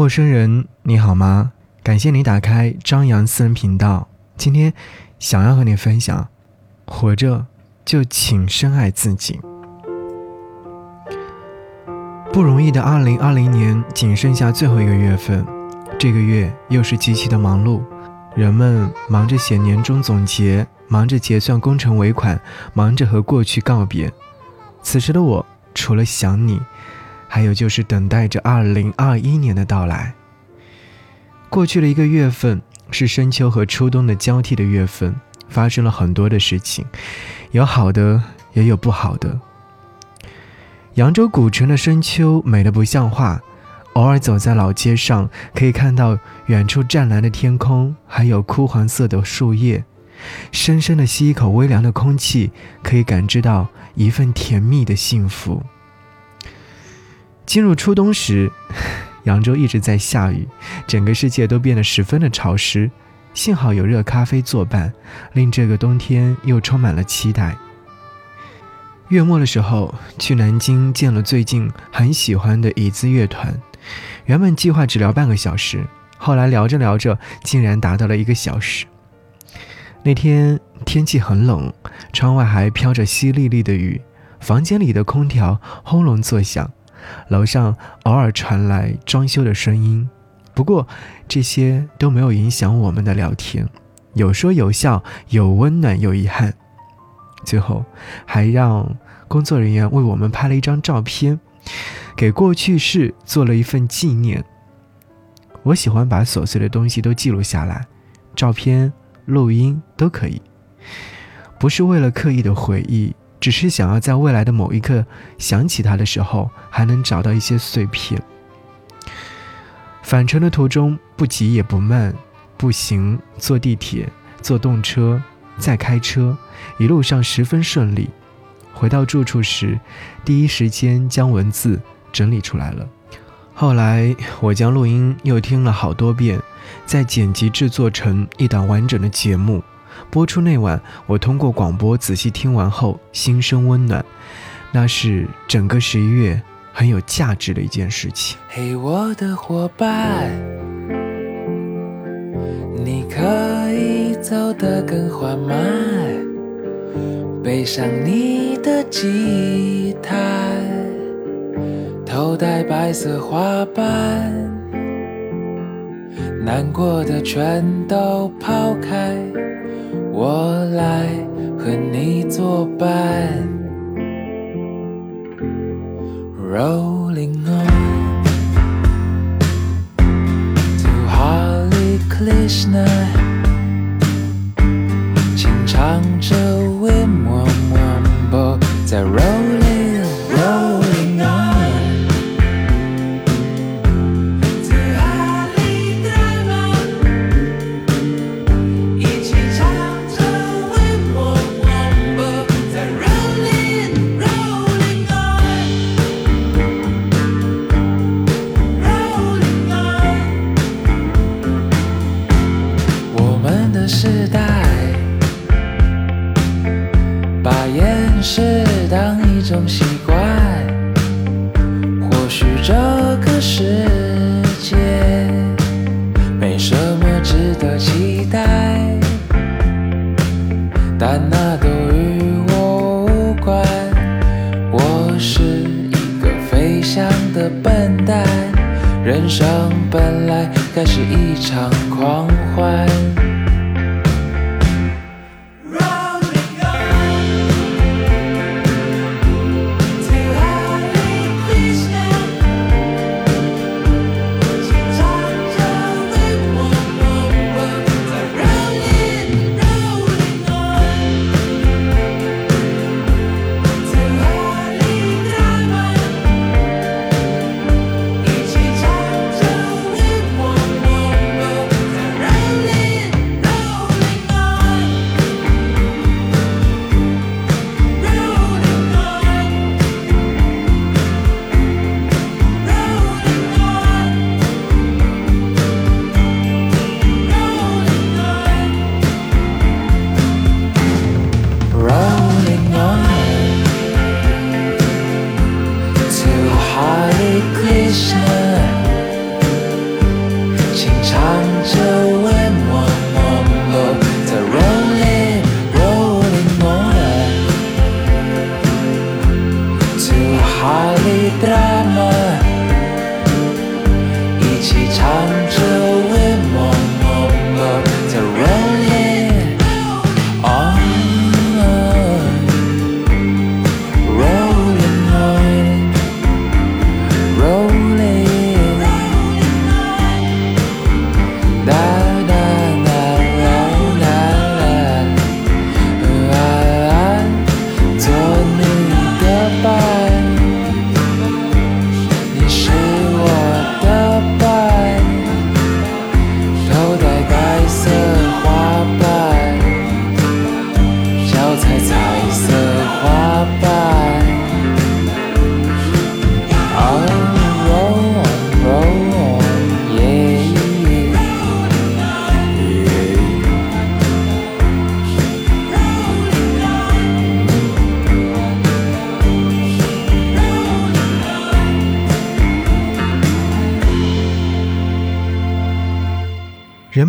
陌生人，你好吗？感谢你打开张扬私人频道。今天想要和你分享，活着就请深爱自己。不容易的二零二零年仅剩下最后一个月份，这个月又是极其的忙碌，人们忙着写年终总结，忙着结算工程尾款，忙着和过去告别。此时的我，除了想你。还有就是等待着二零二一年的到来。过去的一个月份是深秋和初冬的交替的月份，发生了很多的事情，有好的也有不好的。扬州古城的深秋美得不像话，偶尔走在老街上，可以看到远处湛蓝的天空，还有枯黄色的树叶。深深的吸一口微凉的空气，可以感知到一份甜蜜的幸福。进入初冬时，扬州一直在下雨，整个世界都变得十分的潮湿。幸好有热咖啡作伴，令这个冬天又充满了期待。月末的时候，去南京见了最近很喜欢的椅子乐团。原本计划只聊半个小时，后来聊着聊着，竟然达到了一个小时。那天天气很冷，窗外还飘着淅沥沥的雨，房间里的空调轰隆作响。楼上偶尔传来装修的声音，不过这些都没有影响我们的聊天，有说有笑，有温暖有遗憾。最后还让工作人员为我们拍了一张照片，给过去式做了一份纪念。我喜欢把琐碎的东西都记录下来，照片、录音都可以，不是为了刻意的回忆。只是想要在未来的某一刻想起他的时候，还能找到一些碎片。返程的途中不急也不慢，步行、坐地铁、坐动车、再开车，一路上十分顺利。回到住处时，第一时间将文字整理出来了。后来我将录音又听了好多遍，再剪辑制作成一档完整的节目。播出那晚，我通过广播仔细听完后，心生温暖。那是整个十一月很有价值的一件事情。嘿，我的伙伴，你可以走得更缓慢，背上你的吉他，头戴白色花瓣，难过的全都抛开。我来和你作伴，Rolling on to Hare Krishna，轻唱着 Wim Wom 在 Rolling。原来该是一场狂欢。Hale Drive.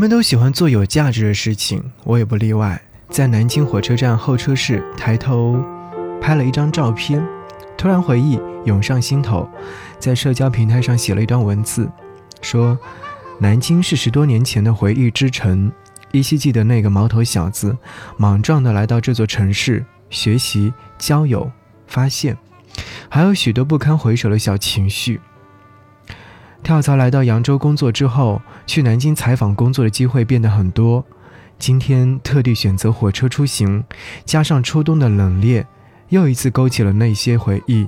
们都喜欢做有价值的事情，我也不例外。在南京火车站候车室抬头拍了一张照片，突然回忆涌上心头，在社交平台上写了一段文字，说：“南京是十多年前的回忆之城，依稀记得那个毛头小子，莽撞地来到这座城市学习、交友、发现，还有许多不堪回首的小情绪。”跳槽来到扬州工作之后，去南京采访工作的机会变得很多。今天特地选择火车出行，加上初冬的冷冽，又一次勾起了那些回忆。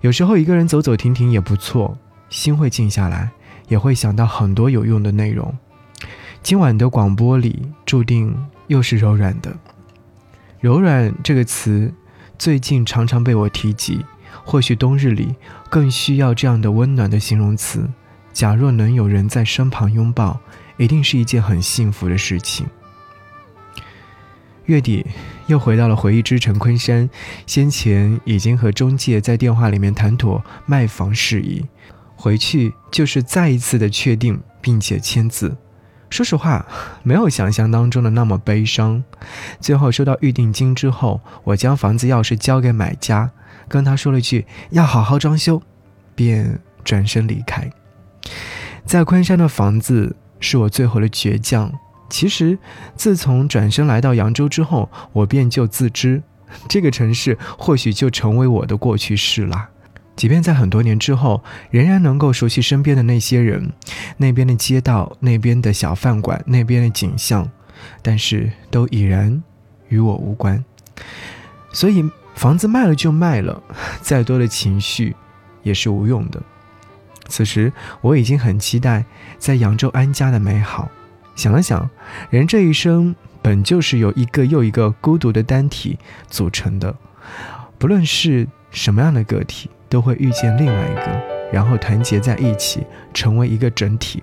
有时候一个人走走停停也不错，心会静下来，也会想到很多有用的内容。今晚的广播里注定又是柔软的。柔软这个词，最近常常被我提及。或许冬日里更需要这样的温暖的形容词。假若能有人在身旁拥抱，一定是一件很幸福的事情。月底又回到了回忆之城昆山，先前已经和中介在电话里面谈妥卖房事宜，回去就是再一次的确定并且签字。说实话，没有想象当中的那么悲伤。最后收到预定金之后，我将房子钥匙交给买家。跟他说了句要好好装修，便转身离开。在昆山的房子是我最后的倔强。其实，自从转身来到扬州之后，我便就自知，这个城市或许就成为我的过去式了。即便在很多年之后，仍然能够熟悉身边的那些人，那边的街道，那边的小饭馆，那边的景象，但是都已然与我无关。所以。房子卖了就卖了，再多的情绪也是无用的。此时我已经很期待在扬州安家的美好。想了想，人这一生本就是由一个又一个孤独的单体组成的，不论是什么样的个体，都会遇见另外一个，然后团结在一起，成为一个整体。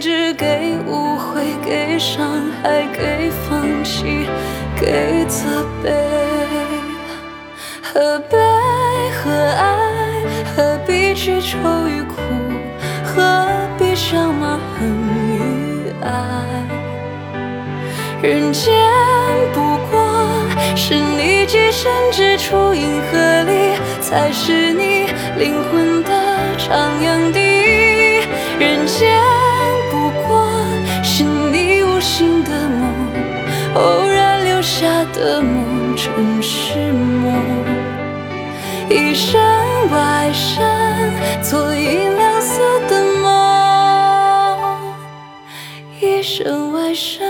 只给误会、给伤害、给放弃、给责备。何悲何爱？何必去愁与苦？何必想骂恨与爱？人间不过是你寄身之处，银河里才是你灵魂的徜徉地。的梦，真是梦。一身外身，做银亮色的梦。一身外身。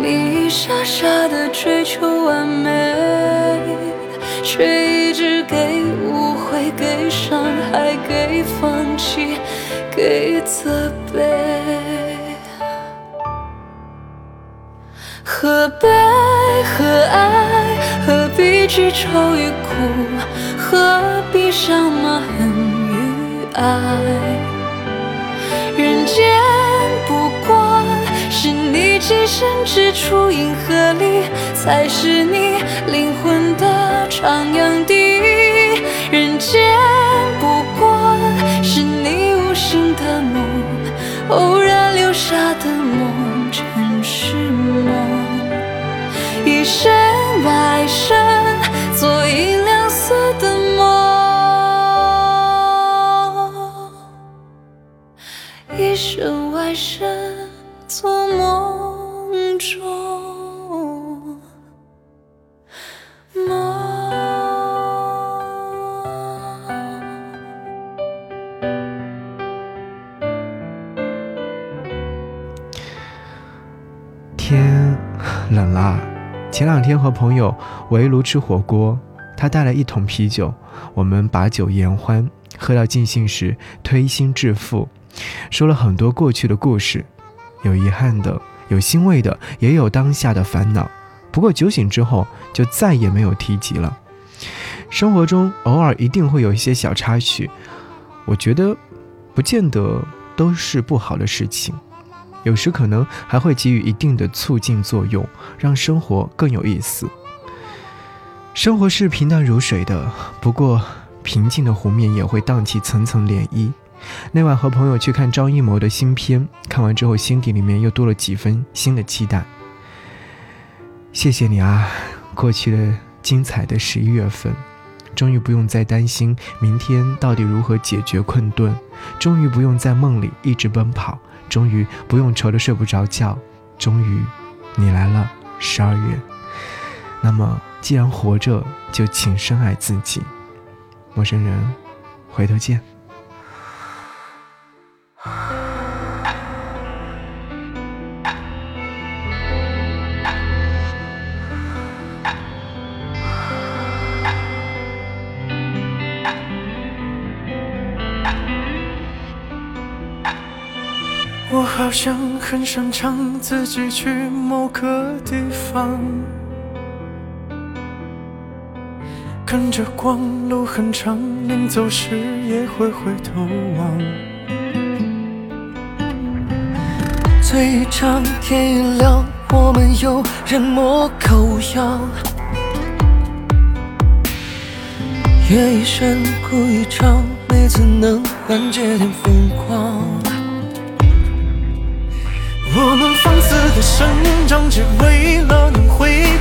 你傻傻的追求完美，却一直给误会、给伤害、给放弃、给责备。何悲何爱？何必去愁与苦？何必伤疤恨与爱？人间你寄身之处，银河里才是你灵魂的徜徉地。人间说梦。天冷了，前两天和朋友围炉吃火锅，他带了一桶啤酒，我们把酒言欢，喝到尽兴时推心置腹，说了很多过去的故事，有遗憾的，有欣慰的，也有当下的烦恼。不过酒醒之后就再也没有提及了。生活中偶尔一定会有一些小插曲，我觉得不见得都是不好的事情。有时可能还会给予一定的促进作用，让生活更有意思。生活是平淡如水的，不过平静的湖面也会荡起层层涟漪。那晚和朋友去看张艺谋的新片，看完之后心底里面又多了几分新的期待。谢谢你啊，过去的精彩的十一月份，终于不用再担心明天到底如何解决困顿，终于不用在梦里一直奔跑。终于不用愁得睡不着觉，终于，你来了，十二月。那么，既然活着，就请深爱自己。陌生人，回头见。我好像很擅长自己去某个地方，跟着光，路很长，临走时也会回头望。醉一场，天一亮，我们又人模狗样。夜一深，哭一场，没怎能缓解点疯狂。我们放肆的生长，只为了能回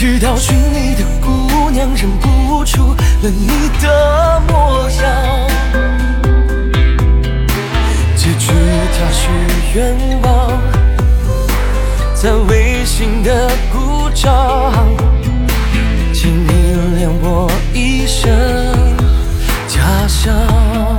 直到寻你的姑娘，认不出了你的模样。结局他许愿望，在微信的鼓掌，请你恋我一生假象。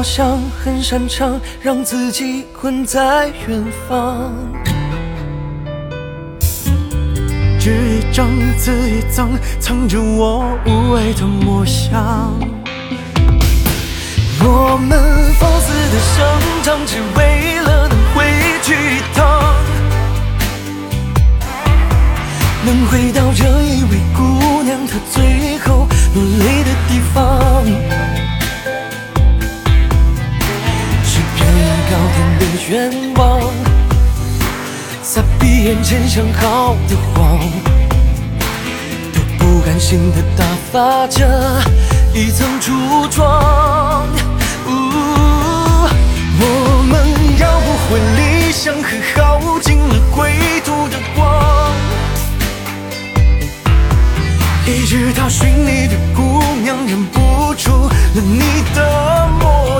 好像很擅长让自己困在远方，纸一张，字一脏，藏着我无畏的模样。我们放肆的生长，只为了能回去一趟，能回到这一位姑娘她最闭眼前想好的谎，都不甘心的打发着一层橱窗。呜我们要不回理想和耗尽了归途的光，一直到寻你的姑娘认不出了你的模样。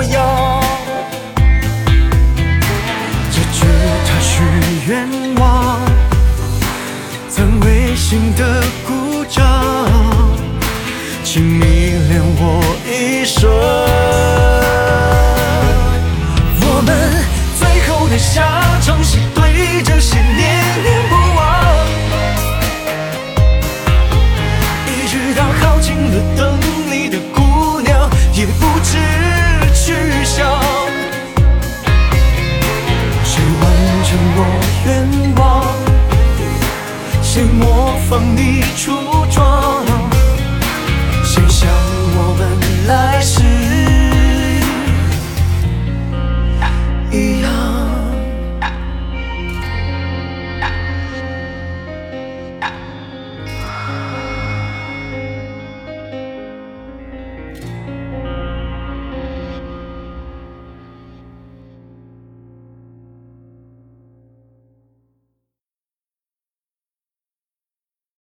我愿望？你出？